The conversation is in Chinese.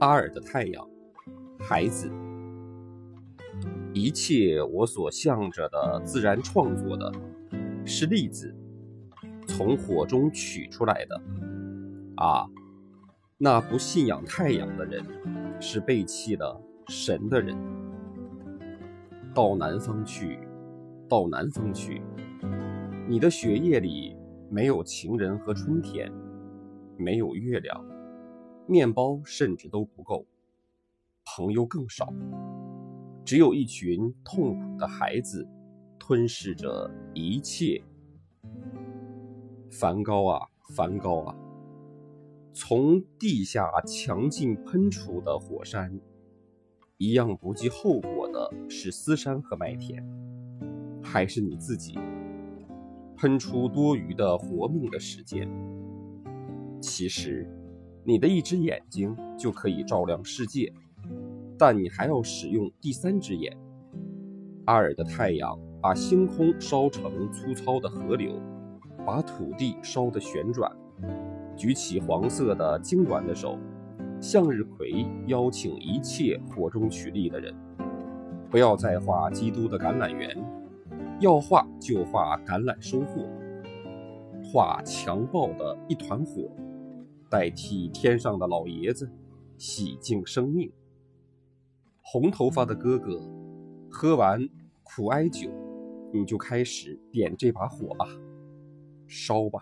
阿尔的太阳，孩子，一切我所向着的自然创作的，是粒子从火中取出来的。啊，那不信仰太阳的人，是背弃了神的人。到南方去，到南方去，你的血液里没有情人和春天，没有月亮。面包甚至都不够，朋友更少，只有一群痛苦的孩子，吞噬着一切。梵高啊，梵高啊，从地下强劲喷出的火山，一样不计后果的是丝山和麦田，还是你自己喷出多余的活命的时间？其实。你的一只眼睛就可以照亮世界，但你还要使用第三只眼。阿尔的太阳把星空烧成粗糙的河流，把土地烧得旋转。举起黄色的痉挛的手，向日葵邀请一切火中取栗的人，不要再画基督的橄榄园，要画就画橄榄收获，画强暴的一团火。代替天上的老爷子，洗净生命。红头发的哥哥，喝完苦艾酒，你就开始点这把火吧，烧吧。